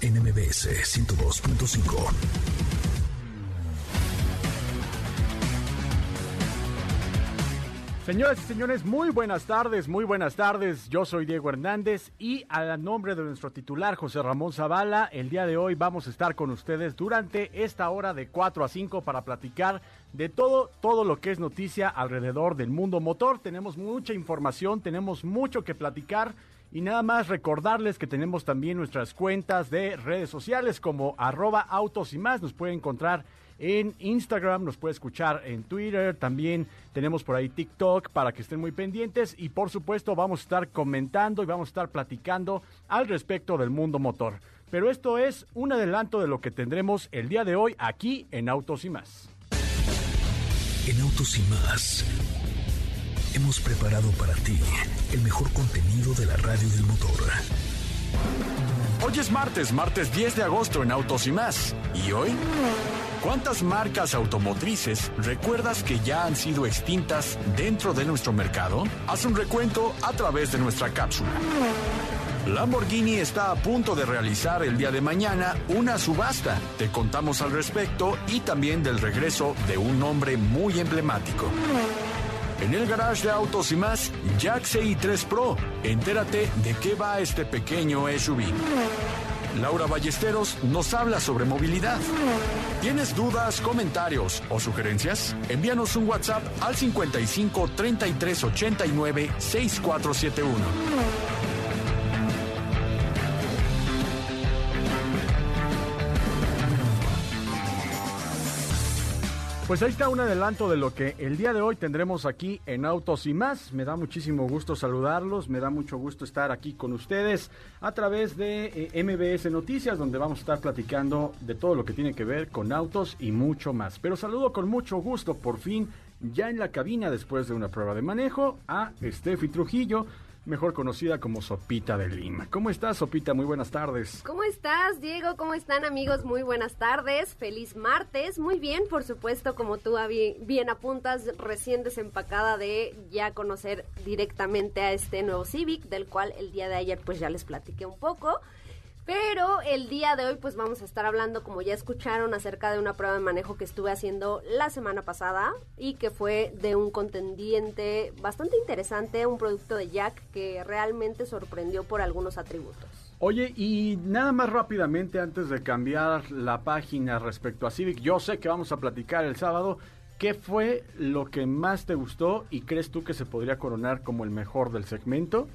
NMBS 102.5. Señoras y señores, muy buenas tardes, muy buenas tardes. Yo soy Diego Hernández y a nombre de nuestro titular José Ramón Zavala, el día de hoy vamos a estar con ustedes durante esta hora de 4 a 5 para platicar de todo, todo lo que es noticia alrededor del mundo motor. Tenemos mucha información, tenemos mucho que platicar. Y nada más recordarles que tenemos también nuestras cuentas de redes sociales como arroba autos y más. Nos puede encontrar en Instagram, nos puede escuchar en Twitter, también tenemos por ahí TikTok para que estén muy pendientes y por supuesto vamos a estar comentando y vamos a estar platicando al respecto del mundo motor. Pero esto es un adelanto de lo que tendremos el día de hoy aquí en Autos y más. En Autos y más hemos preparado para ti el mejor contenido de la radio del motor. Hoy es martes, martes 10 de agosto en Autos y más. ¿Y hoy? ¿Cuántas marcas automotrices recuerdas que ya han sido extintas dentro de nuestro mercado? Haz un recuento a través de nuestra cápsula. Lamborghini está a punto de realizar el día de mañana una subasta. Te contamos al respecto y también del regreso de un nombre muy emblemático. En el garage de autos y más, Jack CI3 Pro. Entérate de qué va este pequeño SUV. Laura Ballesteros nos habla sobre movilidad. ¿Tienes dudas, comentarios o sugerencias? Envíanos un WhatsApp al 55 33 89 6471. Pues ahí está un adelanto de lo que el día de hoy tendremos aquí en Autos y más. Me da muchísimo gusto saludarlos, me da mucho gusto estar aquí con ustedes a través de eh, MBS Noticias, donde vamos a estar platicando de todo lo que tiene que ver con autos y mucho más. Pero saludo con mucho gusto, por fin, ya en la cabina después de una prueba de manejo, a Steffi Trujillo mejor conocida como Sopita de Lima. ¿Cómo estás, Sopita? Muy buenas tardes. ¿Cómo estás, Diego? ¿Cómo están, amigos? Muy buenas tardes. Feliz martes. Muy bien, por supuesto, como tú bien apuntas, recién desempacada de ya conocer directamente a este nuevo Civic, del cual el día de ayer pues ya les platiqué un poco. Pero el día de hoy pues vamos a estar hablando, como ya escucharon, acerca de una prueba de manejo que estuve haciendo la semana pasada y que fue de un contendiente bastante interesante, un producto de Jack que realmente sorprendió por algunos atributos. Oye, y nada más rápidamente antes de cambiar la página respecto a Civic, yo sé que vamos a platicar el sábado. ¿Qué fue lo que más te gustó y crees tú que se podría coronar como el mejor del segmento?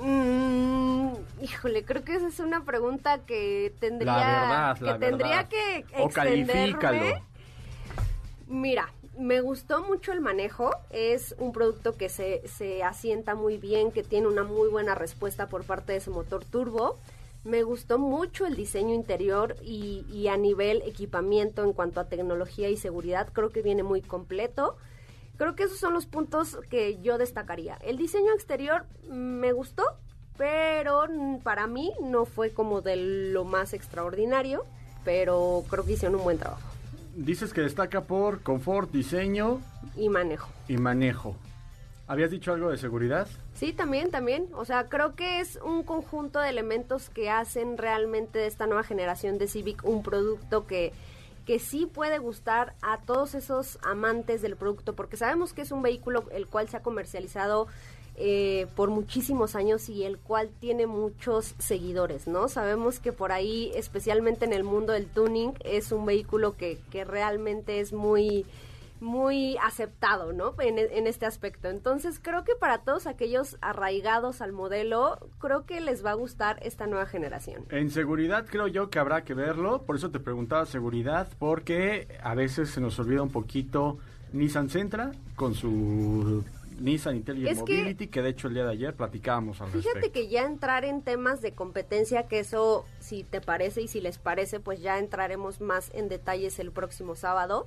Mm, híjole, creo que esa es una pregunta que tendría que tendría que extenderme. Mira, me gustó mucho el manejo. Es un producto que se, se asienta muy bien, que tiene una muy buena respuesta por parte de ese motor turbo. Me gustó mucho el diseño interior y, y a nivel equipamiento en cuanto a tecnología y seguridad. Creo que viene muy completo. Creo que esos son los puntos que yo destacaría. El diseño exterior me gustó, pero para mí no fue como de lo más extraordinario, pero creo que hicieron un buen trabajo. Dices que destaca por confort, diseño y manejo. Y manejo. ¿Habías dicho algo de seguridad? Sí, también, también. O sea, creo que es un conjunto de elementos que hacen realmente de esta nueva generación de Civic un producto que que sí puede gustar a todos esos amantes del producto, porque sabemos que es un vehículo el cual se ha comercializado eh, por muchísimos años y el cual tiene muchos seguidores, ¿no? Sabemos que por ahí, especialmente en el mundo del tuning, es un vehículo que, que realmente es muy muy aceptado, ¿no? En, en, este aspecto. Entonces, creo que para todos aquellos arraigados al modelo, creo que les va a gustar esta nueva generación. En seguridad, creo yo que habrá que verlo. Por eso te preguntaba seguridad, porque a veces se nos olvida un poquito Nissan Sentra con su Nissan Intelligent Mobility, que, de hecho el día de ayer platicábamos al Fíjate que ya entrar en temas de competencia, que eso, si te parece y si les parece, pues ya entraremos más en detalles el próximo sábado.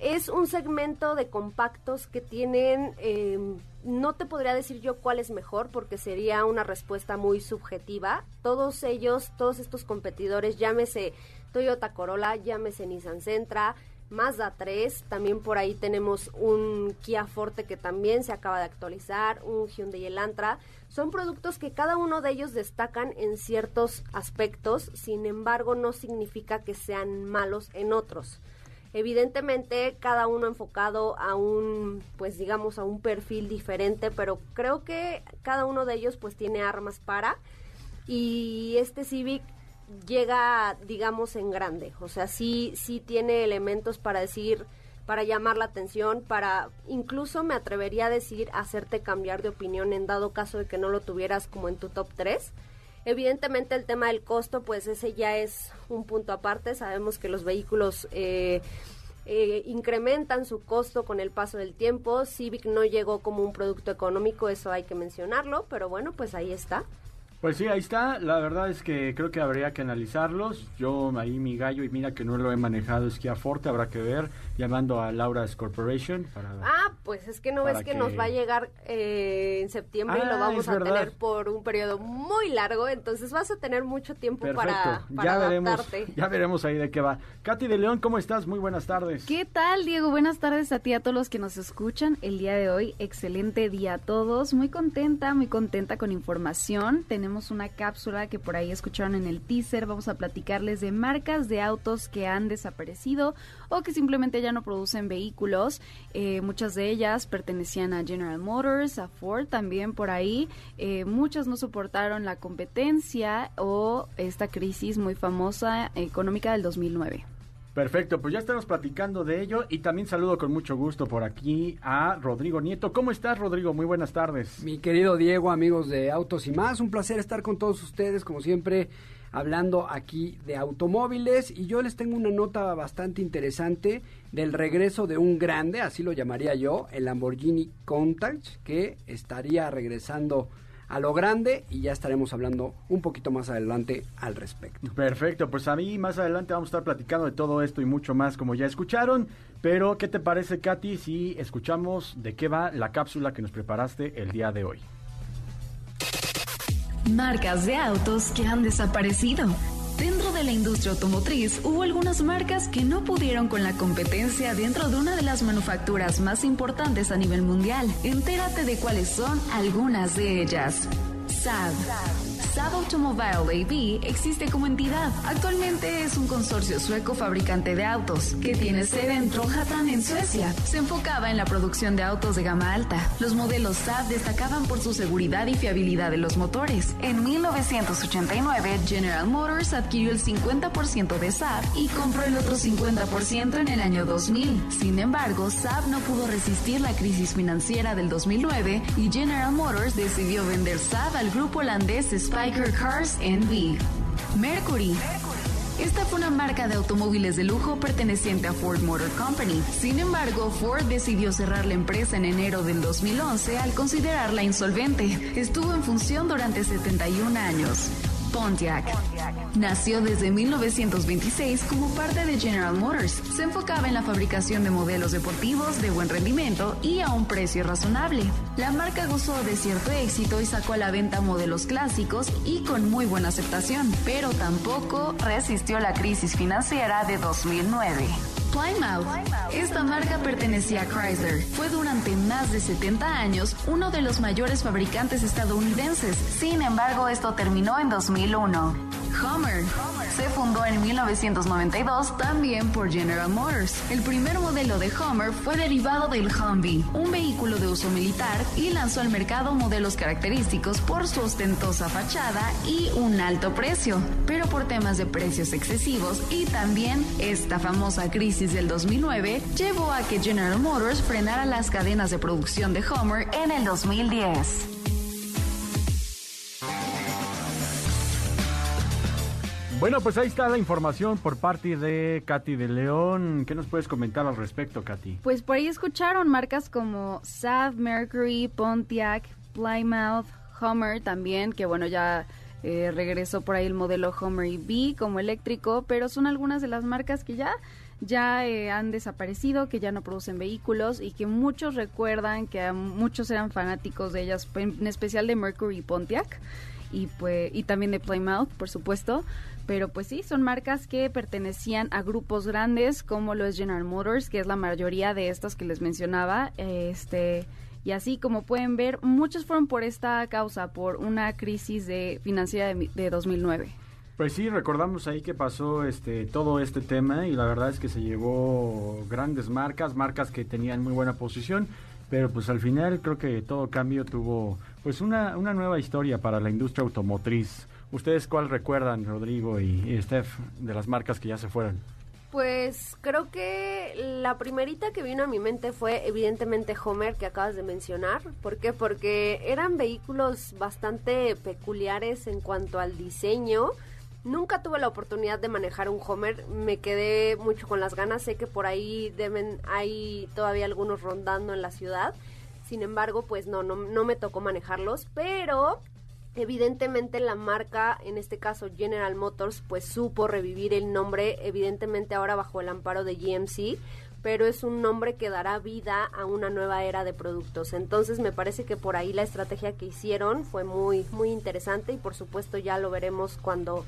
Es un segmento de compactos que tienen, em, no te podría decir yo cuál es mejor, porque sería una respuesta muy subjetiva. Todos ellos, todos estos competidores, llámese Toyota Corolla, llámese Nissan Sentra, Mazda 3, también por ahí tenemos un Kia Forte que también se acaba de actualizar, un Hyundai Elantra. Son productos que cada uno de ellos destacan en ciertos aspectos, sin embargo no significa que sean malos en otros. Evidentemente cada uno enfocado a un, pues digamos, a un perfil diferente, pero creo que cada uno de ellos pues tiene armas para y este Civic llega, digamos, en grande. O sea, sí, sí tiene elementos para decir, para llamar la atención, para incluso me atrevería a decir hacerte cambiar de opinión en dado caso de que no lo tuvieras como en tu top 3. Evidentemente el tema del costo, pues ese ya es un punto aparte. Sabemos que los vehículos eh, eh, incrementan su costo con el paso del tiempo. Civic no llegó como un producto económico, eso hay que mencionarlo, pero bueno, pues ahí está. Pues sí, ahí está. La verdad es que creo que habría que analizarlos. Yo ahí mi gallo y mira que no lo he manejado Kia Forte, habrá que ver llamando a Laura's Corporation para... Ah, pues es que no ves que, nos va a llegar eh, en septiembre y lo ah, vamos a tener por un periodo muy largo, entonces vas a tener mucho tiempo para, para ya veremos, ya veremos ahí de qué va. Katy de León, ¿cómo estás? Muy buenas tardes. ¿Qué tal, Diego? Buenas tardes a ti, a todos los que nos escuchan el día de hoy. Excelente día a todos. Muy contenta, muy contenta con información. Tenemos una cápsula que por ahí escucharon en el teaser. Vamos a platicarles de marcas de autos que han desaparecido o que simplemente ya no producen vehículos. Eh, muchas de ellas pertenecían a General Motors, a Ford también por ahí. Eh, muchas no soportaron la competencia o esta crisis muy famosa económica del 2009. Perfecto, pues ya estamos platicando de ello y también saludo con mucho gusto por aquí a Rodrigo Nieto. ¿Cómo estás, Rodrigo? Muy buenas tardes. Mi querido Diego, amigos de Autos y más, un placer estar con todos ustedes, como siempre, hablando aquí de automóviles y yo les tengo una nota bastante interesante del regreso de un grande, así lo llamaría yo, el Lamborghini Countach, que estaría regresando a lo grande y ya estaremos hablando un poquito más adelante al respecto. Perfecto, pues a mí más adelante vamos a estar platicando de todo esto y mucho más como ya escucharon, pero ¿qué te parece Katy si escuchamos de qué va la cápsula que nos preparaste el día de hoy? Marcas de autos que han desaparecido. Dentro de la industria automotriz hubo algunas marcas que no pudieron con la competencia dentro de una de las manufacturas más importantes a nivel mundial. Entérate de cuáles son algunas de ellas. Saab. Saab Automobile AB existe como entidad. Actualmente es un consorcio sueco fabricante de autos que tiene sede en Trollhättan en Suecia. Se enfocaba en la producción de autos de gama alta. Los modelos Saab destacaban por su seguridad y fiabilidad de los motores. En 1989, General Motors adquirió el 50% de Saab y compró el otro 50% en el año 2000. Sin embargo, Saab no pudo resistir la crisis financiera del 2009 y General Motors decidió vender Saab al grupo holandés Spiker Cars NV. Mercury. Esta fue una marca de automóviles de lujo perteneciente a Ford Motor Company. Sin embargo, Ford decidió cerrar la empresa en enero del 2011 al considerarla insolvente. Estuvo en función durante 71 años. Pontiac. Nació desde 1926 como parte de General Motors. Se enfocaba en la fabricación de modelos deportivos de buen rendimiento y a un precio razonable. La marca gozó de cierto éxito y sacó a la venta modelos clásicos y con muy buena aceptación, pero tampoco resistió la crisis financiera de 2009. Plymouth. Esta marca pertenecía a Chrysler. Fue durante más de 70 años uno de los mayores fabricantes estadounidenses. Sin embargo, esto terminó en 2001. Hummer. Se fundó en 1992 también por General Motors. El primer modelo de Hummer fue derivado del Humvee, un vehículo de uso militar, y lanzó al mercado modelos característicos por su ostentosa fachada y un alto precio. Pero por temas de precios excesivos y también esta famosa crisis del 2009 llevó a que General Motors frenara las cadenas de producción de Hummer en el 2010. Bueno, pues ahí está la información por parte de Katy de León. ¿Qué nos puedes comentar al respecto, Katy? Pues por ahí escucharon marcas como Saab, Mercury, Pontiac, Plymouth, Hummer también, que bueno, ya eh, regresó por ahí el modelo Hummer EV como eléctrico, pero son algunas de las marcas que ya ya eh, han desaparecido, que ya no producen vehículos y que muchos recuerdan que muchos eran fanáticos de ellas, en especial de Mercury y Pontiac y pues y también de Plymouth, por supuesto, pero pues sí, son marcas que pertenecían a grupos grandes como lo es General Motors, que es la mayoría de estas que les mencionaba, este y así como pueden ver, muchos fueron por esta causa, por una crisis de financiera de, de 2009. Pues sí, recordamos ahí que pasó este todo este tema y la verdad es que se llevó grandes marcas, marcas que tenían muy buena posición, pero pues al final creo que todo cambio tuvo pues una, una nueva historia para la industria automotriz. ¿Ustedes cuál recuerdan, Rodrigo y, Steph, de las marcas que ya se fueron? Pues creo que la primerita que vino a mi mente fue evidentemente Homer que acabas de mencionar. ¿Por qué? Porque eran vehículos bastante peculiares en cuanto al diseño. Nunca tuve la oportunidad de manejar un Homer, me quedé mucho con las ganas, sé que por ahí deben hay todavía algunos rondando en la ciudad. Sin embargo, pues no no, no me tocó manejarlos, pero Evidentemente la marca, en este caso General Motors, pues supo revivir el nombre, evidentemente ahora bajo el amparo de GMC, pero es un nombre que dará vida a una nueva era de productos. Entonces me parece que por ahí la estrategia que hicieron fue muy muy interesante y por supuesto ya lo veremos cuando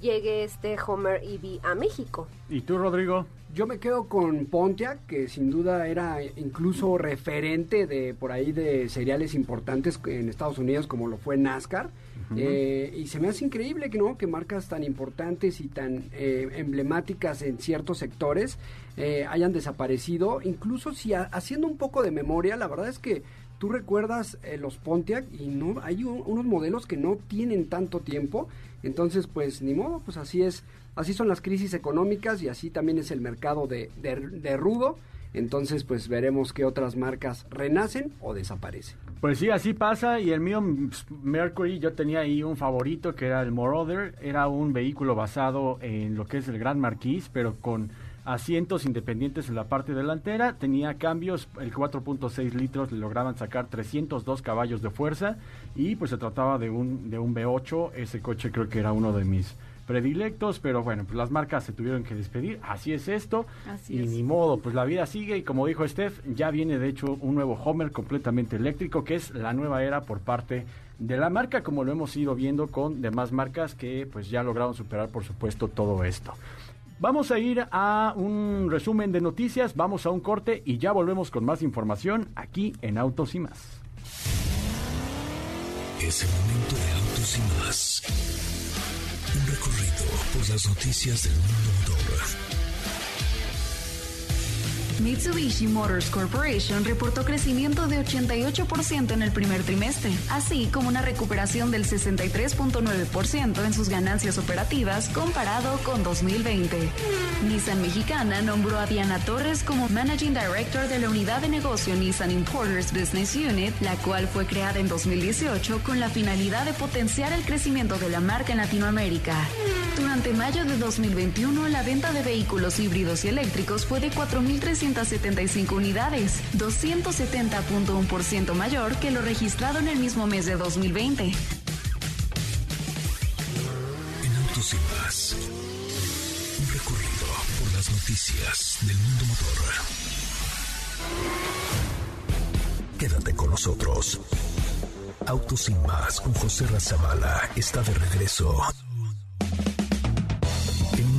llegue este Homer EV a México. ¿Y tú, Rodrigo? Yo me quedo con Pontiac, que sin duda era incluso referente de por ahí de seriales importantes en Estados Unidos, como lo fue NASCAR. Eh, y se me hace increíble que no que marcas tan importantes y tan eh, emblemáticas en ciertos sectores eh, hayan desaparecido. Incluso si haciendo un poco de memoria, la verdad es que tú recuerdas los Pontiac y no hay unos modelos que no tienen tanto tiempo entonces, pues ni modo, pues así es, así son las crisis económicas y así también es el mercado de, de, rudo. Entonces, pues veremos qué otras marcas renacen o desaparecen. Pues sí, así pasa. Y el mío, pues, Mercury, yo tenía ahí un favorito que era el Moroder. Era un vehículo basado en lo que es el Gran Marquis, pero con asientos independientes en la parte delantera, tenía cambios, el 4.6 litros le lograban sacar 302 caballos de fuerza y pues se trataba de un, de un V8, ese coche creo que era uno de mis predilectos, pero bueno, pues las marcas se tuvieron que despedir, así es esto, y ni modo, pues la vida sigue y como dijo Steph, ya viene de hecho un nuevo Homer completamente eléctrico, que es la nueva era por parte de la marca, como lo hemos ido viendo con demás marcas que pues ya lograron superar por supuesto todo esto. Vamos a ir a un resumen de noticias, vamos a un corte y ya volvemos con más información aquí en Autos y más. Es el momento de Autos y más. Un recorrido por las noticias del mundo motor Mitsubishi Motors Corporation reportó crecimiento de 88% en el primer trimestre, así como una recuperación del 63.9% en sus ganancias operativas comparado con 2020. Nissan Mexicana nombró a Diana Torres como Managing Director de la unidad de negocio Nissan Importers Business Unit, la cual fue creada en 2018 con la finalidad de potenciar el crecimiento de la marca en Latinoamérica. Durante mayo de 2021, la venta de vehículos híbridos y eléctricos fue de 4.300 275 unidades, 270.1% mayor que lo registrado en el mismo mes de 2020. En Autos y Más, un recorrido por las noticias del mundo motor. Quédate con nosotros. Autos y Más con José Razabala está de regreso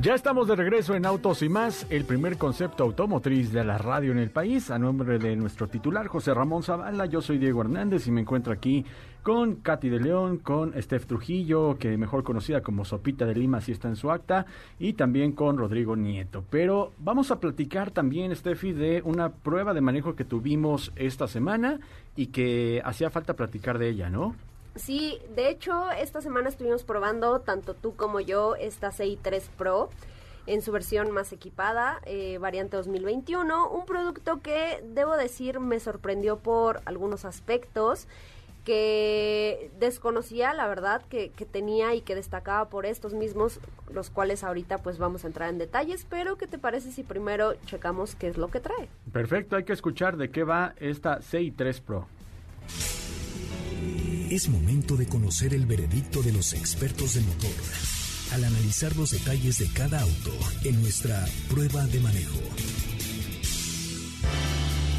Ya estamos de regreso en Autos y más, el primer concepto automotriz de la radio en el país. A nombre de nuestro titular, José Ramón Zavala, yo soy Diego Hernández y me encuentro aquí con Katy de León, con Steph Trujillo, que mejor conocida como Sopita de Lima, si está en su acta, y también con Rodrigo Nieto. Pero vamos a platicar también, Steffi, de una prueba de manejo que tuvimos esta semana y que hacía falta platicar de ella, ¿no? Sí, de hecho, esta semana estuvimos probando, tanto tú como yo, esta CI3 Pro en su versión más equipada, eh, variante 2021. Un producto que, debo decir, me sorprendió por algunos aspectos que desconocía, la verdad, que, que, tenía y que destacaba por estos mismos, los cuales ahorita pues vamos a entrar en detalles, pero ¿qué te parece si primero checamos qué es lo que trae? Perfecto, hay que escuchar de qué va esta CI3 Pro. Es momento de conocer el veredicto de los expertos de motor al analizar los detalles de cada auto en nuestra prueba de manejo.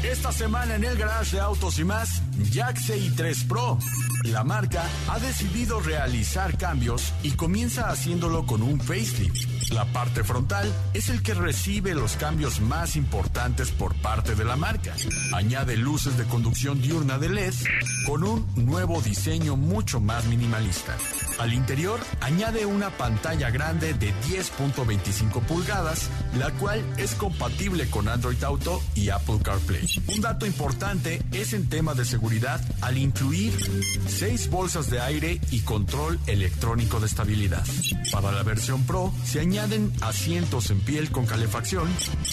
Esta semana en el garage de autos y más, Jack CI3 Pro. La marca ha decidido realizar cambios y comienza haciéndolo con un facelift. La parte frontal es el que recibe los cambios más importantes por parte de la marca. Añade luces de conducción diurna de LED con un nuevo diseño mucho más minimalista. Al interior añade una pantalla grande de 10.25 pulgadas, la cual es compatible con Android Auto y Apple CarPlay. Un dato importante es en tema de seguridad al incluir seis bolsas de aire y control electrónico de estabilidad. Para la versión Pro se añaden asientos en piel con calefacción,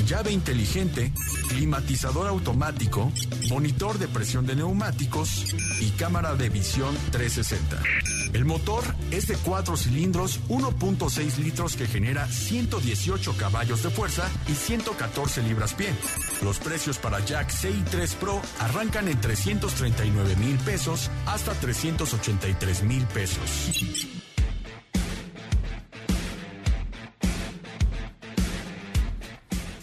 llave inteligente, climatizador automático, monitor de presión de neumáticos y cámara de visión 360. El motor es de 4 cilindros, 1.6 litros que genera 118 caballos de fuerza y 114 libras-pie. Los precios para Jack CI3 Pro arrancan en 339 mil pesos hasta 383 mil pesos.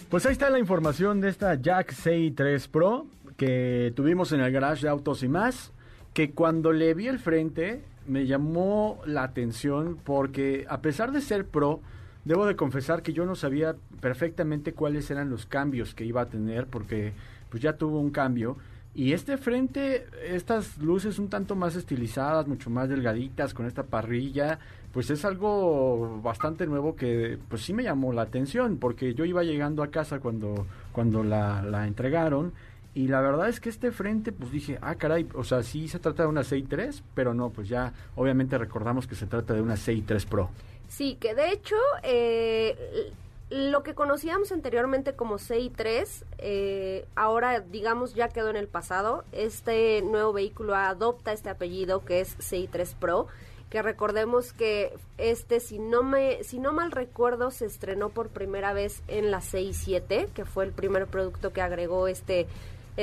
Pues ahí está la información de esta Jack CI3 Pro que tuvimos en el garage de autos y más, que cuando le vi el frente me llamó la atención porque a pesar de ser pro, debo de confesar que yo no sabía perfectamente cuáles eran los cambios que iba a tener porque pues ya tuvo un cambio. Y este frente, estas luces un tanto más estilizadas, mucho más delgaditas con esta parrilla, pues es algo bastante nuevo que pues sí me llamó la atención porque yo iba llegando a casa cuando cuando la, la entregaron y la verdad es que este frente, pues dije, ah, caray, o sea, sí se trata de una 6.3, pero no, pues ya obviamente recordamos que se trata de una 6.3 Pro. Sí, que de hecho, eh, lo que conocíamos anteriormente como 6.3, eh, ahora digamos ya quedó en el pasado. Este nuevo vehículo adopta este apellido que es 6.3 Pro que recordemos que este si no me si no mal recuerdo se estrenó por primera vez en la 6.7, que fue el primer producto que agregó este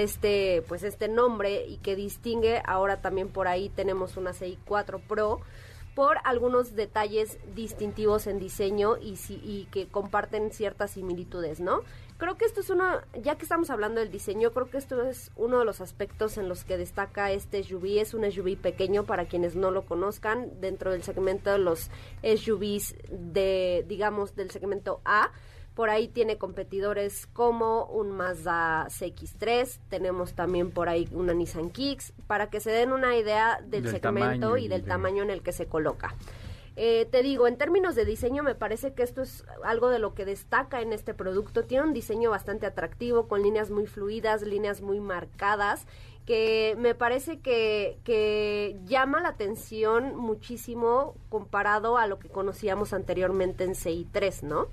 este pues este nombre y que distingue ahora también por ahí tenemos una CI 4 Pro por algunos detalles distintivos en diseño y, y que comparten ciertas similitudes, ¿no? Creo que esto es uno, ya que estamos hablando del diseño, creo que esto es uno de los aspectos en los que destaca este SUV. Es un SUV pequeño para quienes no lo conozcan, dentro del segmento de los SUVs de, digamos, del segmento A por ahí tiene competidores como un Mazda CX3, tenemos también por ahí una Nissan Kicks, para que se den una idea del, segmento y del tamaño en el que se coloca. Eh, te digo, en términos de diseño, me parece que esto es algo de lo que destaca en este producto. Tiene un diseño bastante atractivo, con líneas muy fluidas, líneas muy marcadas, que me parece que, que llama la atención muchísimo comparado a lo que conocíamos anteriormente en CI3, ¿no?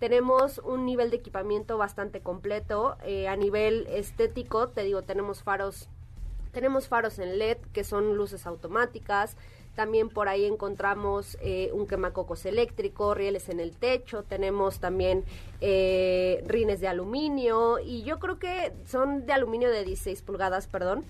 Tenemos un nivel de equipamiento bastante completo. Eh, a nivel estético, te digo, tenemos faros, tenemos faros en LED que son luces automáticas. También por ahí encontramos eh, un quemacocos eléctrico, rieles en el techo, tenemos también eh, rines de aluminio y yo creo que son de aluminio de 16 pulgadas, perdón.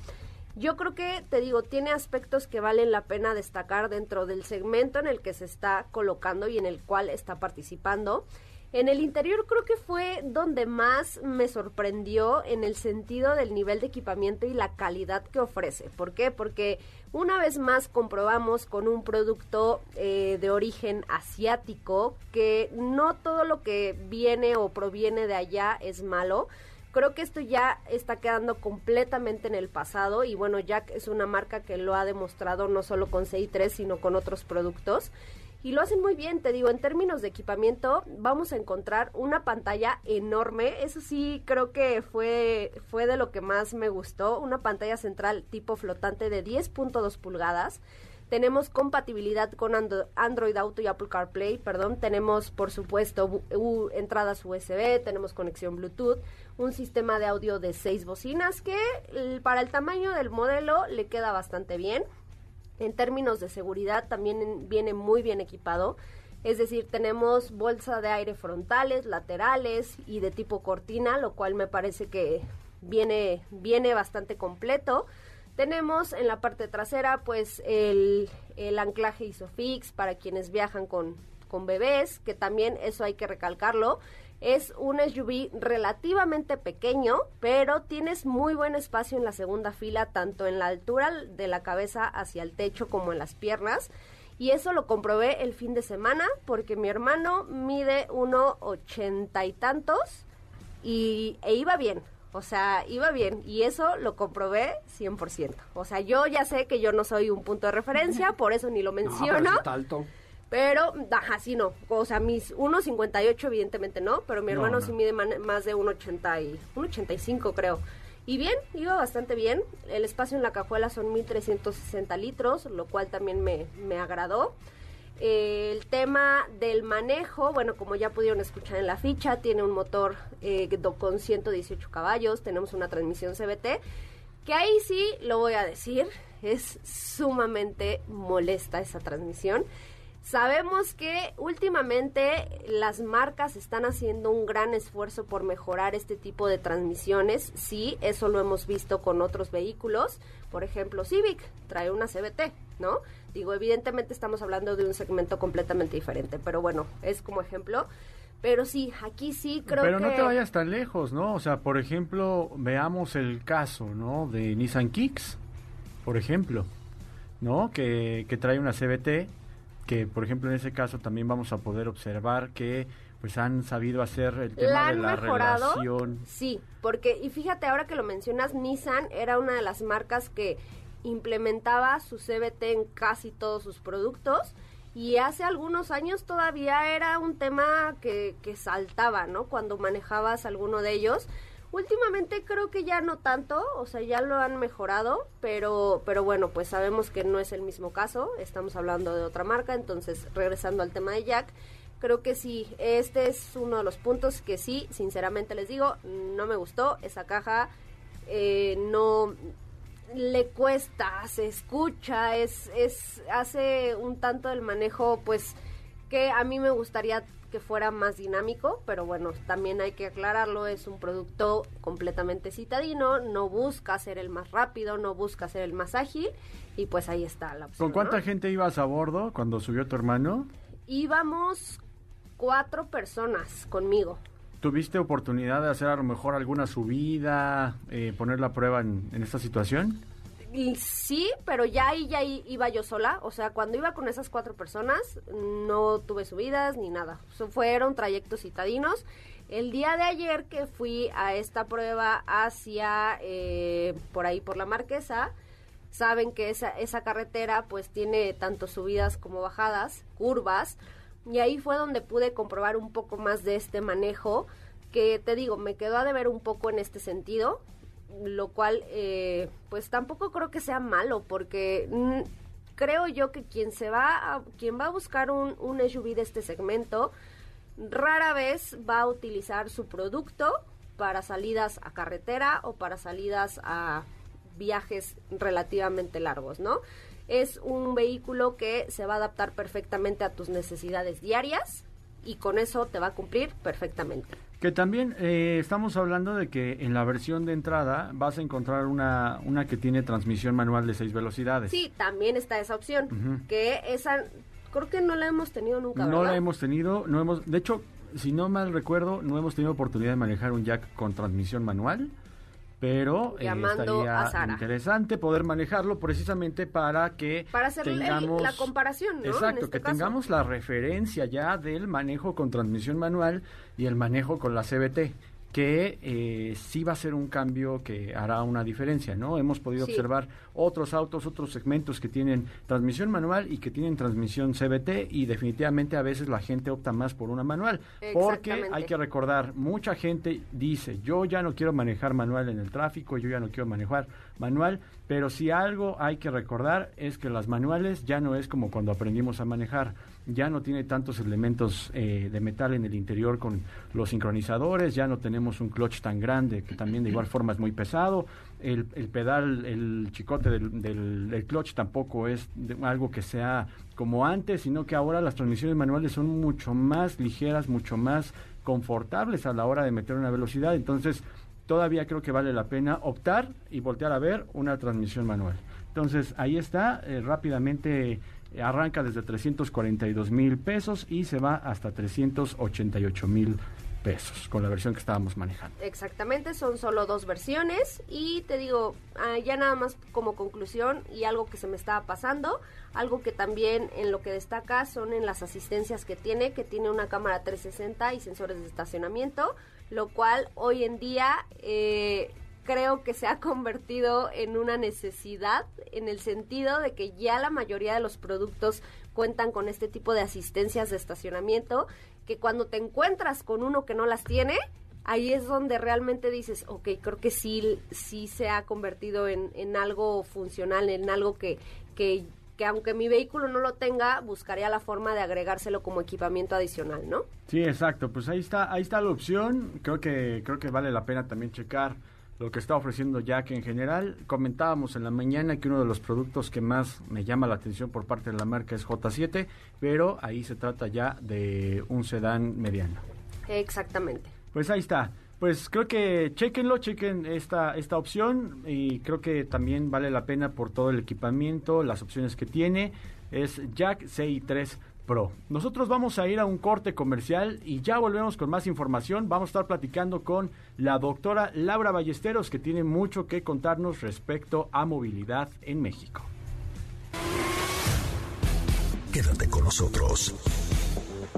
Yo creo que, te digo, tiene aspectos que valen la pena destacar dentro del segmento en el que se está colocando y en el cual está participando. En el interior creo que fue donde más me sorprendió en el sentido del nivel de equipamiento y la calidad que ofrece. ¿Por qué? Porque una vez más comprobamos con un producto eh, de origen asiático que no todo lo que viene o proviene de allá es malo. Creo que esto ya está quedando completamente en el pasado y bueno, Jack es una marca que lo ha demostrado no solo con CI3 sino con otros productos y lo hacen muy bien, te digo, en términos de equipamiento vamos a encontrar una pantalla enorme, eso sí creo que fue, fue de lo que más me gustó, una pantalla central tipo flotante de 10.2 pulgadas. Tenemos compatibilidad con Android Auto y Apple CarPlay, perdón. Tenemos, por supuesto, entradas USB, tenemos conexión Bluetooth, un sistema de audio de seis bocinas que para el tamaño del modelo le queda bastante bien. En términos de seguridad también viene muy bien equipado. Es decir, tenemos bolsa de aire frontales, laterales y de tipo cortina, lo cual me parece que viene, viene bastante completo. Tenemos en la parte trasera pues el, anclaje ISOFIX para quienes viajan con, con bebés, que también eso hay que recalcarlo. Es un SUV relativamente pequeño, pero tienes muy buen espacio en la segunda fila, tanto en la altura de la cabeza hacia el techo como en las piernas. Y eso lo comprobé el fin de semana porque mi hermano mide uno ochenta y tantos y, e iba bien. O sea, iba bien y eso lo comprobé 100%. O sea, yo ya sé que yo no soy un punto de referencia, por eso ni lo menciono. alto. Pero, ajá, sí no. O sea, mis 1,58 evidentemente no, pero mi hermano sí mide más de 1,80 y 1,85 creo. Y bien, iba bastante bien. El espacio en la cajuela son 1360 litros, lo cual también me, me agradó. el tema del manejo, bueno, como ya pudieron escuchar en la ficha, tiene un motor eh, con 118 caballos, tenemos una transmisión CBT, que ahí sí lo voy a decir, es sumamente molesta esa transmisión. Sabemos que últimamente las marcas están haciendo un gran esfuerzo por mejorar este tipo de transmisiones. Sí, eso lo hemos visto con otros vehículos. Por ejemplo, Civic trae una CBT, ¿no? Digo, evidentemente estamos hablando de un segmento completamente diferente, pero bueno, es como ejemplo. Pero sí, aquí sí creo que... Pero no te vayas tan lejos, ¿no? O sea, por ejemplo, veamos el caso, ¿no? De Nissan Kicks, por ejemplo, ¿no? Que, que trae una CBT que por ejemplo en ese caso también vamos a poder observar que pues han sabido hacer el tema de la relación. Sí, porque y fíjate ahora que lo mencionas, Nissan era una de las marcas que implementaba su CBT en casi todos sus productos y hace algunos años todavía era un tema que, que saltaba, ¿no? Cuando manejabas alguno de ellos Últimamente creo que ya no tanto, o sea, ya lo han mejorado, pero, pero bueno, pues sabemos que no es el mismo caso, estamos hablando de otra marca, entonces regresando al tema de Jack, creo que sí, este es uno de los puntos que sí, sinceramente les digo, no me gustó, esa caja eh, no le cuesta, se escucha, es, es, hace un tanto el manejo, pues, que a mí me gustaría que fuera más dinámico, pero bueno, también hay que aclararlo, es un producto completamente citadino, no busca ser el más rápido, no busca ser el más ágil y pues ahí está la opción. ¿Con cuánta gente ibas a bordo cuando subió tu hermano? Íbamos cuatro personas conmigo. ¿Tuviste oportunidad de hacer a lo mejor alguna subida, eh, poner la prueba en, en esta situación? Sí, pero ya ahí ya iba yo sola. O sea, cuando iba con esas cuatro personas, no tuve subidas ni nada. fueron trayectos citadinos. El día de ayer que fui a esta prueba hacia eh, por ahí por la Marquesa, saben que esa, esa carretera pues tiene tanto subidas como bajadas, curvas, y ahí fue donde pude comprobar un poco más de este manejo, que te digo, me quedó a deber un poco en este sentido, lo cual eh, pues tampoco creo que sea malo porque mm, creo yo que quien se va a, quien va a buscar un, un SUV de este segmento rara vez va a utilizar su producto para salidas a carretera o para salidas a viajes relativamente largos, ¿no? Es un vehículo que se va a adaptar perfectamente a tus necesidades diarias y con eso te va a cumplir perfectamente. Que también eh, estamos hablando de que en la versión de entrada vas a encontrar una, una que tiene transmisión manual de seis velocidades. Sí, también está esa opción, que esa creo que no la hemos tenido nunca. No la hemos tenido, no hemos, de hecho, si no mal recuerdo, no hemos tenido oportunidad de manejar un jack con transmisión manual pero eh, estaría interesante poder manejarlo precisamente para que para hacer tengamos la comparación ¿no? exacto este que tengamos la referencia ya del manejo con transmisión manual y el manejo con la CBT que eh, sí va a ser un cambio que hará una diferencia, ¿no? Hemos podido observar otros autos, otros segmentos que tienen transmisión manual y que tienen transmisión CBT y definitivamente a veces la gente opta más por una manual, porque hay que recordar, mucha gente dice, yo ya no quiero manejar manual en el tráfico, yo ya no quiero manejar manual, pero si algo hay que recordar es que las manuales ya no es como cuando aprendimos a manejar ya no tiene tantos elementos eh, de metal en el interior con los sincronizadores, ya no tenemos un clutch tan grande que también de igual forma es muy pesado, el, pedal, el chicote del, del, clutch tampoco es algo que sea como antes, sino que ahora las transmisiones manuales son mucho más ligeras, mucho más confortables a la hora de meter una velocidad, entonces todavía creo que vale la pena optar y voltear a ver una transmisión manual. Entonces ahí está, eh, rápidamente arranca desde 342 mil pesos y se va hasta 388 mil pesos con la versión que estábamos manejando. Exactamente, son solo dos versiones y te digo, ah, ya nada más como conclusión y algo que se me estaba pasando, algo que también en lo que destaca son en las asistencias que tiene, que tiene una cámara 360 y sensores de estacionamiento, lo cual hoy en día eh, creo que se ha convertido en una necesidad en el sentido de que ya la mayoría de los productos cuentan con este tipo de asistencias de estacionamiento, que cuando te encuentras con uno que no las tiene, ahí es donde realmente dices, ok, creo que sí, sí se ha convertido en, en algo funcional, en algo que, que, que aunque mi vehículo no lo tenga, buscaría la forma de agregárselo como equipamiento adicional, ¿no? Sí, exacto, pues ahí está, ahí está la opción, creo que, creo que vale la pena también checar lo que está ofreciendo Jack en general. Comentábamos en la mañana que uno de los productos que más me llama la atención por parte de la marca es J7, pero ahí se trata ya de un sedán mediano. Exactamente. Pues ahí está. Pues creo que chequenlo, chequen esta, esta opción y creo que también vale la pena por todo el equipamiento, las opciones que tiene. Es Jack CI3 nosotros vamos a ir a un corte comercial y ya volvemos con más información. Vamos a estar platicando con la doctora Laura Ballesteros, que tiene mucho que contarnos respecto a movilidad en México. Quédate con nosotros.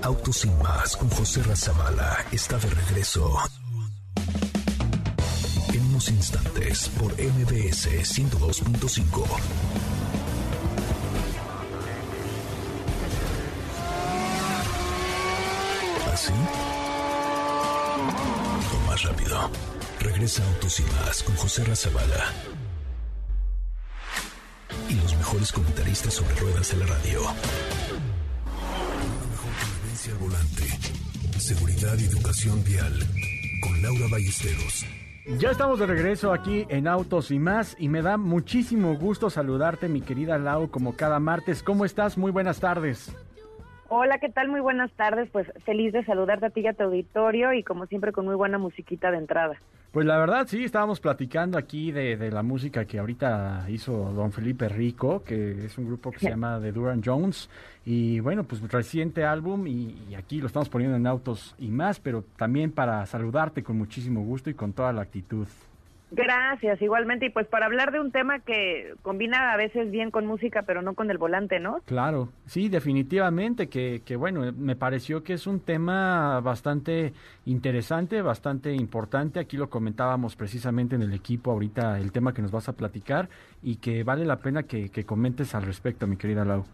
Autos sin más con José Razabala está de regreso. En unos instantes por MBS 102.5. ¿Sí? O más rápido. Regresa Autos y Más con José Razabala. Y los mejores comentaristas sobre ruedas de la radio. La mejor convivencia al volante. Seguridad y educación vial. Con Laura Ballesteros. Ya estamos de regreso aquí en Autos y más y me da muchísimo gusto saludarte mi querida Lau como cada martes. ¿Cómo estás? Muy buenas tardes. Hola, ¿qué tal? Muy buenas tardes. Pues feliz de saludarte a ti y a tu auditorio y como siempre con muy buena musiquita de entrada. Pues la verdad, sí, estábamos platicando aquí de, la música que ahorita hizo don Felipe Rico, que es un grupo que se llama The Duran Jones. Y bueno, pues reciente álbum y, y, aquí lo estamos poniendo en autos y más, pero también para saludarte con muchísimo gusto y con toda la actitud. Gracias, igualmente. Y pues para hablar de un tema que combina a veces bien con música, pero no con el volante, ¿no? Claro, sí, definitivamente, que, que bueno, me pareció que es un tema bastante interesante, bastante importante. Aquí lo comentábamos precisamente en el equipo ahorita, el tema que nos vas a platicar y que vale la pena que, que comentes al respecto, mi querida Lau.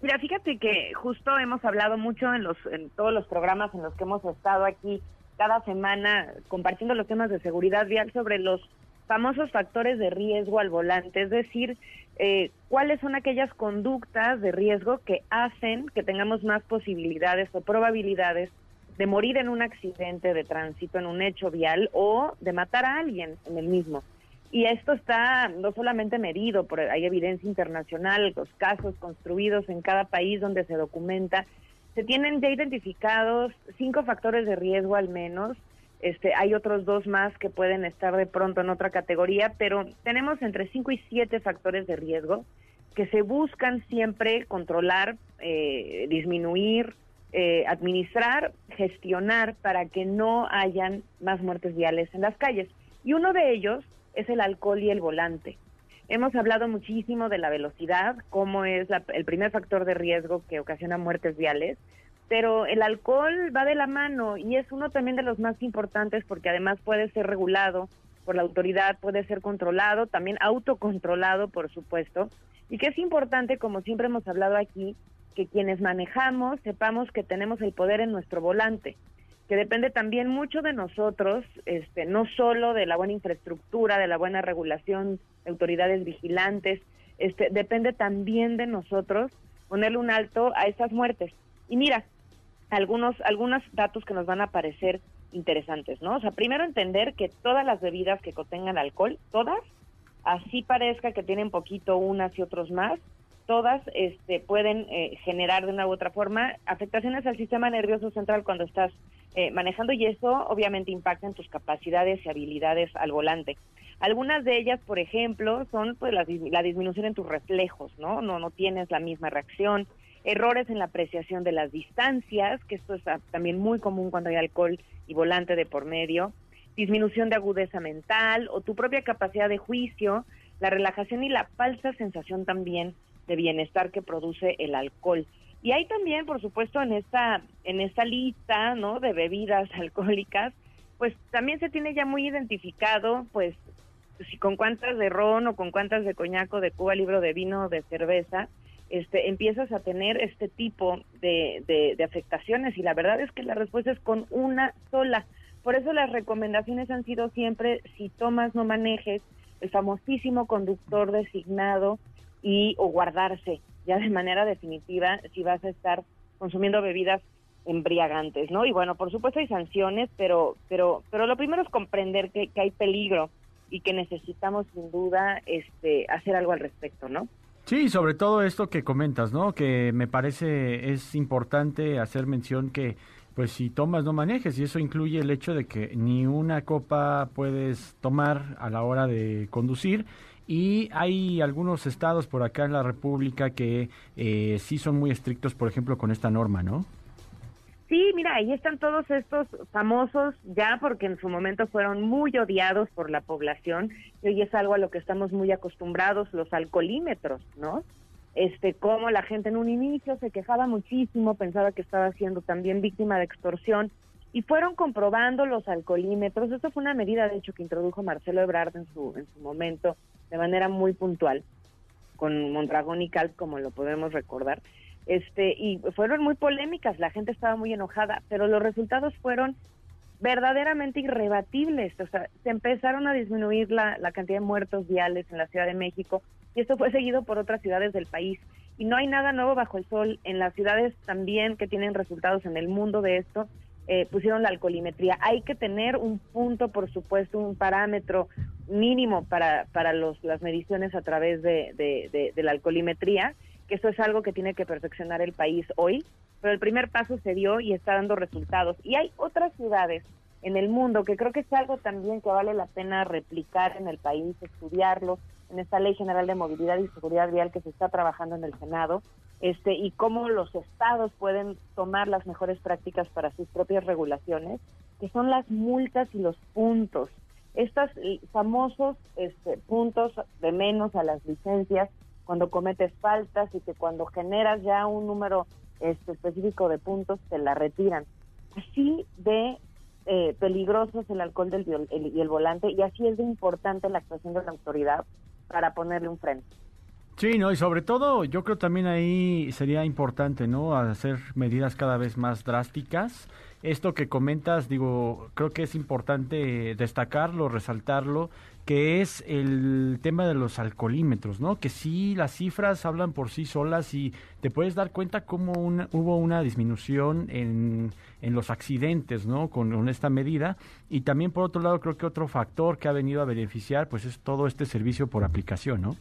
Mira, fíjate que justo hemos hablado mucho en, los, en todos los programas en los que hemos estado aquí cada semana compartiendo los temas de seguridad vial sobre los famosos factores de riesgo al volante, es decir, eh, cuáles son aquellas conductas de riesgo que hacen que tengamos más posibilidades o probabilidades de morir en un accidente de tránsito, en un hecho vial o de matar a alguien en el mismo. Y esto está no solamente medido, por, hay evidencia internacional, los casos construidos en cada país donde se documenta se tienen ya identificados cinco factores de riesgo al menos. Este, hay otros dos más que pueden estar de pronto en otra categoría, pero tenemos entre cinco y siete factores de riesgo que se buscan siempre controlar, eh, disminuir eh, administrar, gestionar para que no hayan más muertes viales en las calles. Y uno de ellos es el alcohol y el volante. Hemos hablado muchísimo de la velocidad, cómo es el primer factor de riesgo que ocasiona muertes viales, pero el alcohol va de la mano y es uno también de los más importantes porque además puede ser regulado por la autoridad, puede ser controlado, también autocontrolado, por supuesto, y que es importante, como siempre hemos hablado aquí, que quienes manejamos sepamos que tenemos el poder en nuestro volante, que depende también mucho de nosotros, este, no solo de la buena infraestructura, de la buena regulación, de autoridades vigilantes, este, depende también de nosotros ponerle un alto a estas muertes. Y mira, algunos, algunos datos que nos van a parecer interesantes, ¿no? O sea, primero entender que todas las bebidas que contengan alcohol, todas, así parezca que tienen poquito unas y otros más, todas este, pueden eh, generar de una u otra forma afectaciones al sistema nervioso central cuando estás eh, manejando y eso obviamente impacta en tus capacidades y habilidades al volante. Algunas de ellas, por ejemplo, son pues la, la disminución en tus reflejos, ¿no? No, no tienes la misma reacción, errores en la apreciación de las distancias, que esto es también muy común cuando hay alcohol y volante de por medio, disminución de agudeza mental o tu propia capacidad de juicio, la relajación y la falsa sensación también de bienestar que produce el alcohol. Y hay también, por supuesto, en esta en esta lista, ¿no? de bebidas alcohólicas, pues también se tiene ya muy identificado, pues si con cuántas de ron o con cuántas de coñaco, de cuba, libro de vino, de cerveza, este, empiezas a tener este tipo de, de, afectaciones y la verdad es que la respuesta es con una sola. Por eso las recomendaciones han sido siempre, si tomas, no manejes, el famosísimo conductor designado y o guardarse ya de manera definitiva si vas a estar consumiendo bebidas embriagantes, ¿no? Y bueno, por supuesto hay sanciones, pero pero pero lo primero es comprender que, que hay peligro y que necesitamos sin duda este hacer algo al respecto, ¿no? Sí, sobre todo esto que comentas, ¿no? Que me parece es importante hacer mención que pues si tomas no manejes y eso incluye el hecho de que ni una copa puedes tomar a la hora de conducir y hay algunos estados por acá en la República que eh, sí son muy estrictos, por ejemplo, con esta norma, ¿no? Sí, mira, ahí están todos estos famosos ya porque en su momento fueron muy odiados por la población y hoy es algo a lo que estamos muy acostumbrados, los alcoholímetros, ¿no? Este, como la gente en un inicio se quejaba muchísimo, pensaba que estaba siendo también víctima de extorsión y fueron comprobando los alcoholímetros. Esto fue una medida, de hecho, que introdujo Marcelo Ebrard en su, en su momento de manera muy puntual con Mondragón y Cal, como lo podemos recordar este y fueron muy polémicas, la gente estaba muy enojada, pero los resultados fueron verdaderamente irrebatibles, o sea, se empezaron a disminuir la, la cantidad de muertos viales en la Ciudad de México y esto fue seguido por otras ciudades del país. Y no hay nada nuevo bajo el sol. En las ciudades también que tienen resultados en el mundo de esto, eh, pusieron la alcoholimetría. Hay que tener un punto, por supuesto, un parámetro mínimo para, para los, las mediciones a través de, de, de la alcoholimetría que eso es algo que tiene que perfeccionar el país hoy, pero el primer paso se dio y está dando resultados. Y hay otras ciudades en el mundo que creo que es algo también que vale la pena replicar en el país, estudiarlo en esta Ley General de Movilidad y Seguridad Vial que se está trabajando en el Senado, este y cómo los estados pueden tomar las mejores prácticas para sus propias regulaciones, que son las multas y los puntos. Estos famosos este, puntos de menos a las licencias cuando cometes faltas y que cuando generas ya un número este, específico de puntos te la retiran. Así de eh, peligroso es el alcohol del, y el volante y así es de importante la actuación de la autoridad para ponerle un freno. Sí, no, y sobre todo yo creo también ahí sería importante, ¿no? Hacer medidas cada vez más drásticas. Esto que comentas, digo, creo que es importante destacarlo, resaltarlo que es el tema de los alcoholímetros, ¿no? Que sí, las cifras hablan por sí solas y te puedes dar cuenta cómo hubo una disminución en, en los accidentes, ¿no? Con, esta medida. Y también, por otro lado, creo que otro factor que ha venido a beneficiar, pues es todo este servicio por aplicación, ¿no?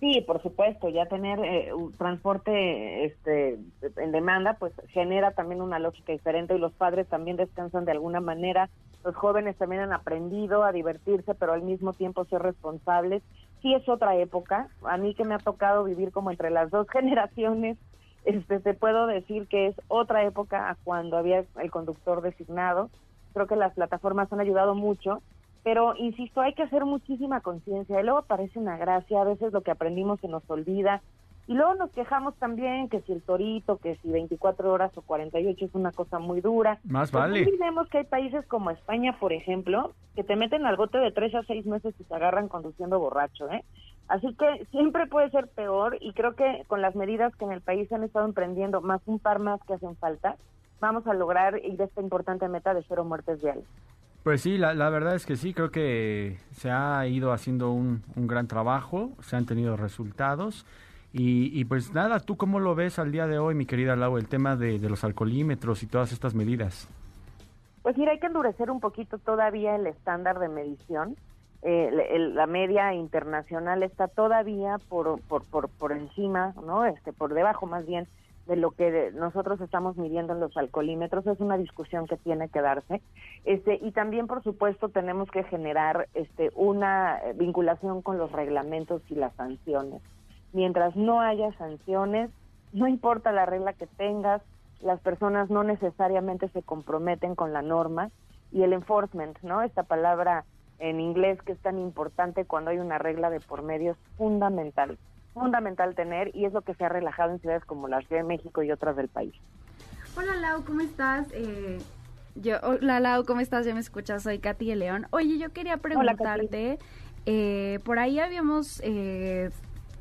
Sí, por supuesto, ya tener eh, un transporte este, en demanda, pues genera también una lógica diferente y los padres también descansan de alguna manera los jóvenes también han aprendido a divertirse, pero al mismo tiempo ser responsables. Sí es otra época. A mí que me ha tocado vivir como entre las dos generaciones, este, te puedo decir que es otra época a cuando había el conductor designado. Creo que las plataformas han ayudado mucho, pero insisto, hay que hacer muchísima conciencia. Y luego parece una gracia, a veces lo que aprendimos se nos olvida. Y luego nos quejamos también que si el torito, que si 24 horas o 48 es una cosa muy dura. Más vale. olvidemos que hay países como España, por ejemplo, que te meten al bote de 3 a 6 meses y te agarran conduciendo borracho, ¿eh? Así que siempre puede ser peor y creo que con las medidas que en el país se han estado emprendiendo, más un par más que hacen falta, vamos a lograr ir de esta importante meta de cero muertes viales. Pues sí, la, verdad es que sí, creo que se ha ido haciendo un, gran trabajo, se han tenido resultados. Y, pues nada, ¿tú cómo lo ves al día de hoy, mi querida Lau, el tema de, de los alcoholímetros y todas estas medidas? Pues mira, hay que endurecer un poquito todavía el estándar de medición eh, la media internacional está todavía por, por, por, por encima, ¿no? Este, por debajo más bien de lo que nosotros estamos midiendo en los alcoholímetros es una discusión que tiene que darse. Este y también por supuesto tenemos que generar este una vinculación con los reglamentos y las sanciones. Mientras no haya sanciones no importa la regla que tengas las personas no necesariamente se comprometen con la norma y el enforcement no esta palabra en inglés que es tan importante cuando hay una regla de por medio es fundamental, fundamental tener y es lo que se ha relajado en ciudades como la Ciudad de México y otras del país. Hola Lau, ¿cómo estás? Eh, yo, hola Lau, ¿cómo estás? Ya me escuchas, soy Katy de León. Oye, yo quería preguntarte, eh, por ahí habíamos eh,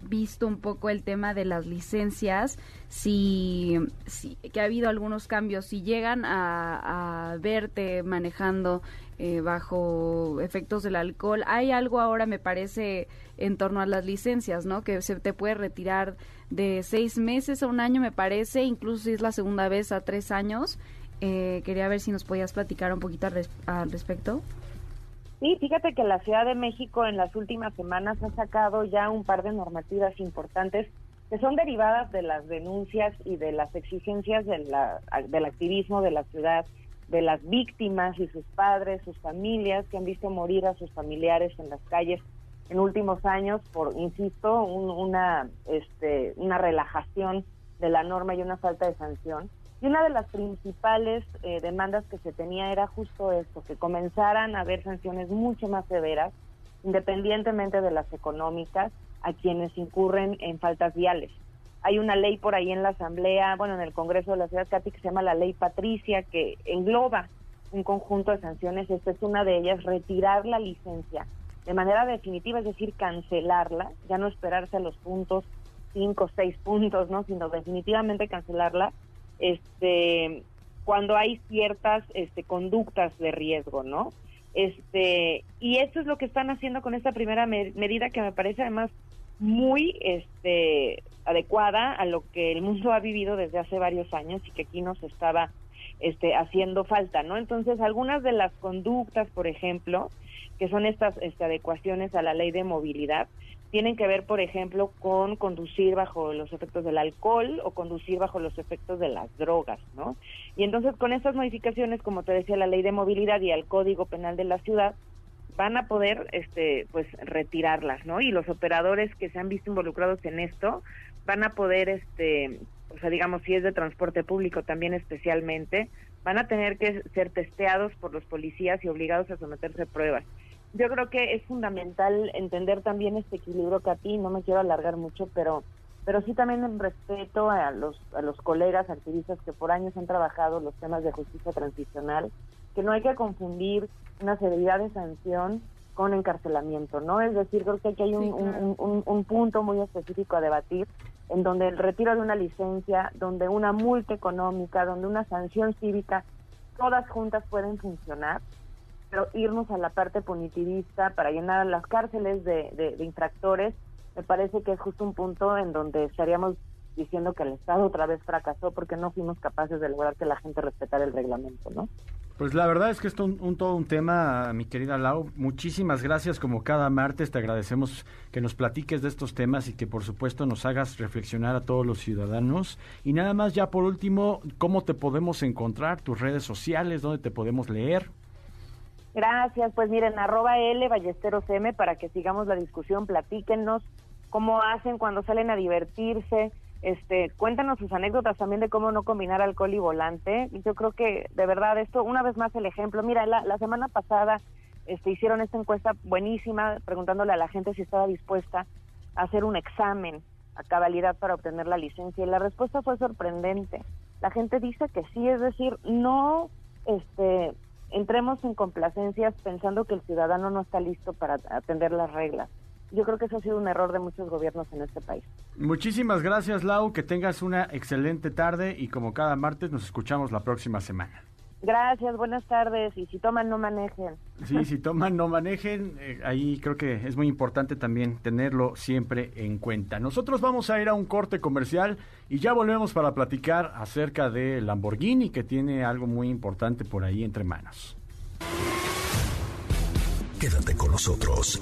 visto un poco el tema de las licencias, si, si que ha habido algunos cambios, si llegan a, a verte manejando eh, bajo efectos del alcohol. Hay algo ahora, me parece, en torno a las licencias, ¿no? Que se te puede retirar de seis meses a un año, me parece, incluso si es la segunda vez a tres años. Eh, quería ver si nos podías platicar un poquito al, respecto. Sí, fíjate que la Ciudad de México en las últimas semanas ha sacado ya un par de normativas importantes que son derivadas de las denuncias y de las exigencias de la, del activismo de la ciudad de las víctimas y sus padres, sus familias que han visto morir a sus familiares en las calles en últimos años por, insisto, una, este, una relajación de la norma y una falta de sanción. Y una de las principales eh, demandas que se tenía era justo esto, que comenzaran a haber sanciones mucho más severas, independientemente de las económicas, a quienes incurren en faltas viales. Hay una ley por ahí en la Asamblea, bueno, en el Congreso de la Ciudad Cati que se llama la Ley Patricia, que engloba un conjunto de sanciones. Esta es una de ellas, retirar la licencia de manera definitiva, es decir, cancelarla, ya no esperarse a los puntos, cinco, seis puntos, ¿no? Sino definitivamente cancelarla, este, cuando hay ciertas este, conductas de riesgo, ¿no? Este, y esto es lo que están haciendo con esta primera medida que me parece además muy este adecuada a lo que el mundo ha vivido desde hace varios años y que aquí nos estaba este, haciendo falta, ¿no? Entonces, algunas de las conductas, por ejemplo, que son estas este, adecuaciones a la ley de movilidad, tienen que ver, por ejemplo, con conducir bajo los efectos del alcohol o conducir bajo los efectos de las drogas, ¿no? Y entonces, con estas modificaciones, como te decía, la ley de movilidad y al Código Penal de la Ciudad, van a poder este pues retirarlas, ¿no? Y los operadores que se han visto involucrados en esto van a poder, este, o sea, digamos, si es de transporte público también especialmente, van a tener que ser testeados por los policías y obligados a someterse a pruebas. Yo creo que es fundamental entender también este equilibrio que a ti, no me quiero alargar mucho, pero pero sí también en respeto a los, a los colegas activistas que por años han trabajado los temas de justicia transicional, que no hay que confundir una severidad de sanción con encarcelamiento, ¿no? Es decir, creo que aquí hay un, un, punto muy específico a debatir en donde el retiro de una licencia, donde una multa económica, donde una sanción cívica, todas juntas pueden funcionar, pero irnos a la parte punitivista para llenar las cárceles de, de, infractores, me parece que es justo un punto en donde estaríamos diciendo que el Estado otra vez fracasó porque no fuimos capaces de lograr que la gente respetara el reglamento, ¿no? Pues la verdad es que es un, todo un tema, mi querida Lau. Muchísimas gracias como cada martes. Te agradecemos que nos platiques de estos temas y que por supuesto nos hagas reflexionar a todos los ciudadanos. Y nada más ya por último, ¿cómo te podemos encontrar? Tus redes sociales, ¿dónde te podemos leer? Gracias, pues miren, arroba L Ballesteros M para que sigamos la discusión, platíquenos cómo hacen cuando salen a divertirse, Este, cuéntanos sus anécdotas también de cómo no combinar alcohol y volante. Yo creo que de verdad esto, una vez más el ejemplo. Mira, la, la semana pasada este, hicieron esta encuesta buenísima preguntándole a la gente si estaba dispuesta a hacer un examen a cabalidad para obtener la licencia y la respuesta fue sorprendente. La gente dice que sí, es decir, no este, entremos en complacencias pensando que el ciudadano no está listo para atender las reglas. Yo creo que eso ha sido un error de muchos gobiernos en este país. Muchísimas gracias, Lau. Que tengas una excelente tarde y como cada martes nos escuchamos la próxima semana. Gracias, buenas tardes. Y si toman, no manejen. Sí, si toman, no manejen. Eh, ahí creo que es muy importante también tenerlo siempre en cuenta. Nosotros vamos a ir a un corte comercial y ya volvemos para platicar acerca de Lamborghini, que tiene algo muy importante por ahí entre manos. Quédate con nosotros.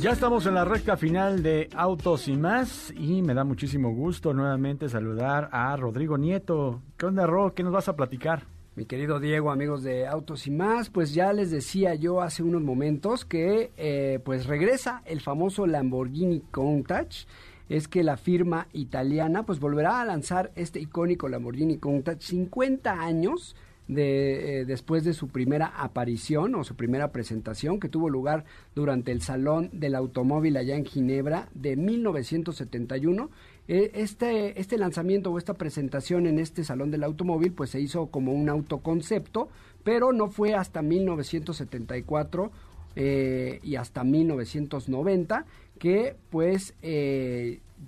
Ya estamos en la recta final de Autos y más y me da muchísimo gusto nuevamente saludar a Rodrigo Nieto. ¿Qué onda, Ro? ¿Qué nos vas a platicar? Mi querido Diego, amigos de Autos y más, pues ya les decía yo hace unos momentos que eh, pues regresa el famoso Lamborghini Countach. Es que la firma italiana pues volverá a lanzar este icónico Lamborghini Countach 50 años de, eh, después de su primera aparición o su primera presentación que tuvo lugar durante el Salón del Automóvil allá en Ginebra de 1971. Eh, este, este lanzamiento o esta presentación en este Salón del Automóvil pues se hizo como un autoconcepto, pero no fue hasta 1974 eh, y hasta 1990 que pues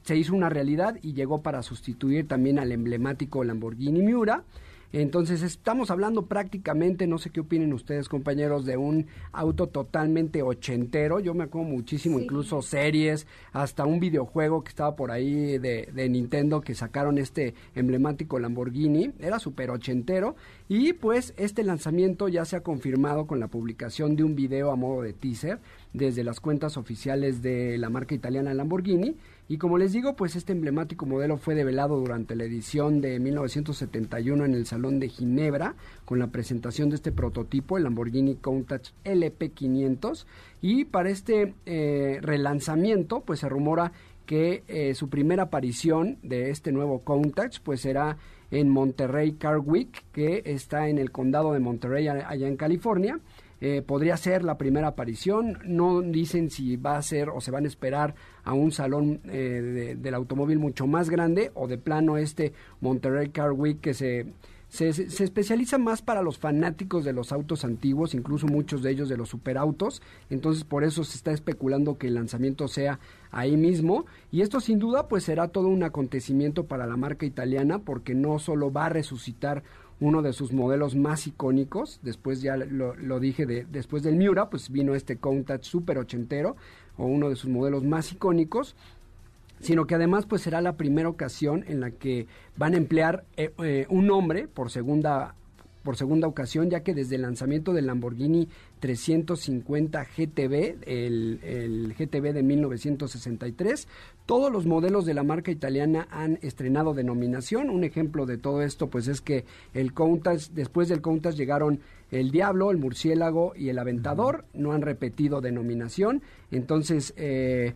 se hizo una realidad y llegó para sustituir también al emblemático Lamborghini Miura. Entonces estamos hablando prácticamente, no sé qué opinen ustedes compañeros, de un auto totalmente ochentero. Yo me acuerdo muchísimo, incluso series, hasta un videojuego que estaba por ahí de, de Nintendo que sacaron este emblemático Lamborghini. Era súper ochentero. Y pues este lanzamiento ya se ha confirmado con la publicación de un video a modo de teaser desde las cuentas oficiales de la marca italiana Lamborghini y como les digo, pues este emblemático modelo fue develado durante la edición de 1971 en el Salón de Ginebra con la presentación de este prototipo, el Lamborghini Countach LP500. Y para este eh, relanzamiento, pues se rumora que eh, su primera aparición de este nuevo Countach, pues será en Monterrey Car que está en el condado de Monterrey, allá en California. Eh, podría ser la primera aparición. No dicen si va a ser o se van a esperar a un salón eh, del automóvil mucho más grande o de plano este Monterrey Car Week que se, se, se, especializa más para los fanáticos de los autos antiguos, incluso muchos de ellos de los superautos. Entonces por eso se está especulando que el lanzamiento sea ahí mismo. Y esto sin duda pues será todo un acontecimiento para la marca italiana porque no solo va a resucitar uno de sus modelos más icónicos. Después ya lo, dije, de, después del Miura, pues vino este Countach super ochentero, o uno de sus modelos más icónicos sino que además pues será la primera ocasión en la que van a emplear eh, eh, un nombre por segunda por segunda ocasión, ya que desde el lanzamiento del Lamborghini 350 GTB, el, el, GTB de 1963, todos los modelos de la marca italiana han estrenado denominación. Un ejemplo de todo esto, pues es que el Countach, después del Countach llegaron el Diablo, el Murciélago y el Aventador, no han repetido denominación. Entonces, eh,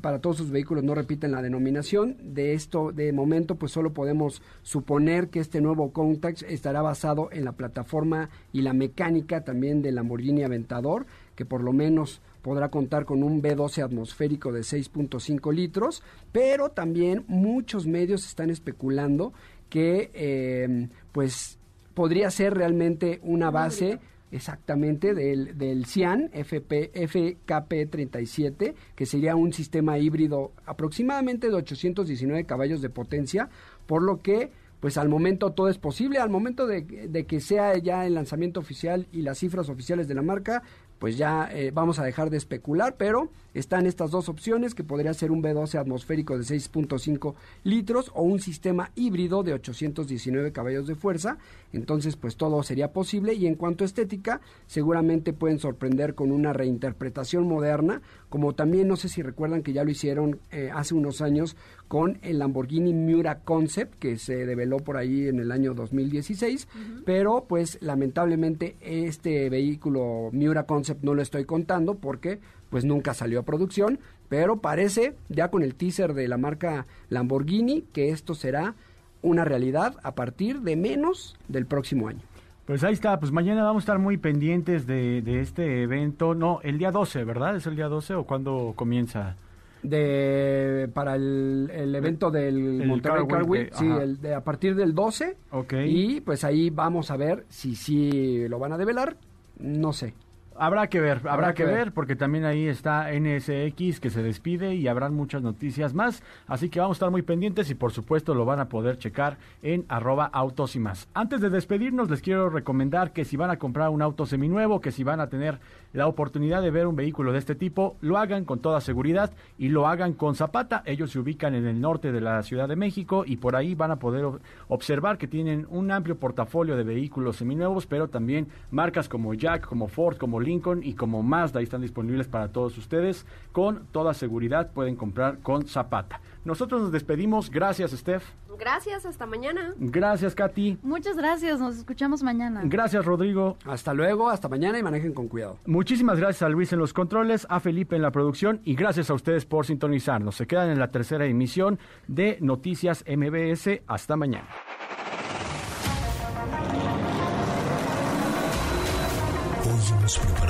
para todos sus vehículos no repiten la denominación. De esto, de momento, pues solo podemos suponer que este nuevo Countach estará basado en la plataforma y la mecánica también del Lamborghini Aventador, que por lo menos podrá contar con un B12 atmosférico de 6.5 litros, pero también muchos medios están especulando que eh, pues podría ser realmente una base Exactamente, del, del CIAN FP, FKP37, que sería un sistema híbrido aproximadamente de 819 caballos de potencia, por lo que pues al momento todo es posible, al momento de, de, que sea ya el lanzamiento oficial y las cifras oficiales de la marca, pues ya eh, vamos a dejar de especular, pero están estas dos opciones que podría ser un B12 atmosférico de 6.5 litros o un sistema híbrido de 819 caballos de fuerza. Entonces, pues todo sería posible. Y en cuanto a estética, seguramente pueden sorprender con una reinterpretación moderna, como también no sé si recuerdan que ya lo hicieron eh, hace unos años con el Lamborghini Miura Concept que se develó por ahí en el año 2016, pero pues lamentablemente este vehículo Miura Concept no lo estoy contando porque pues nunca salió a producción, pero parece ya con el teaser de la marca Lamborghini que esto será una realidad a partir de menos del próximo año. Pues ahí está, pues mañana vamos a estar muy pendientes de, de este evento. No, el día 12, ¿verdad? ¿Es el día 12 o cuándo comienza? de para el, evento del Monterrey Car Week, sí, el de, a partir del 12. Y pues ahí vamos a ver si sí lo van a develar, no sé. Habrá que ver, habrá, que, ver. porque también ahí está NSX que se despide y habrán muchas noticias más. Así que vamos a estar muy pendientes y por supuesto lo van a poder checar en arroba autos y más. Antes de despedirnos les quiero recomendar que si van a comprar un auto seminuevo, que si van a tener la oportunidad de ver un vehículo de este tipo, lo hagan con toda seguridad y lo hagan con Zapata. Ellos se ubican en el norte de la Ciudad de México y por ahí van a poder observar que tienen un amplio portafolio de vehículos seminuevos, pero también marcas como Jack, como Ford, como Lincoln y como Mazda están disponibles para todos ustedes. Con toda seguridad pueden comprar con Zapata. Nosotros nos despedimos. Gracias, Steph. Gracias, hasta mañana. Gracias, Katy. Muchas gracias, nos escuchamos mañana. Gracias, Rodrigo. Hasta luego, hasta mañana y manejen con cuidado. Muchísimas gracias a Luis en los controles, a Felipe en la producción y gracias a ustedes por sintonizarnos. Se quedan en la tercera emisión de Noticias MBS. Hasta mañana. Hoy hemos preparado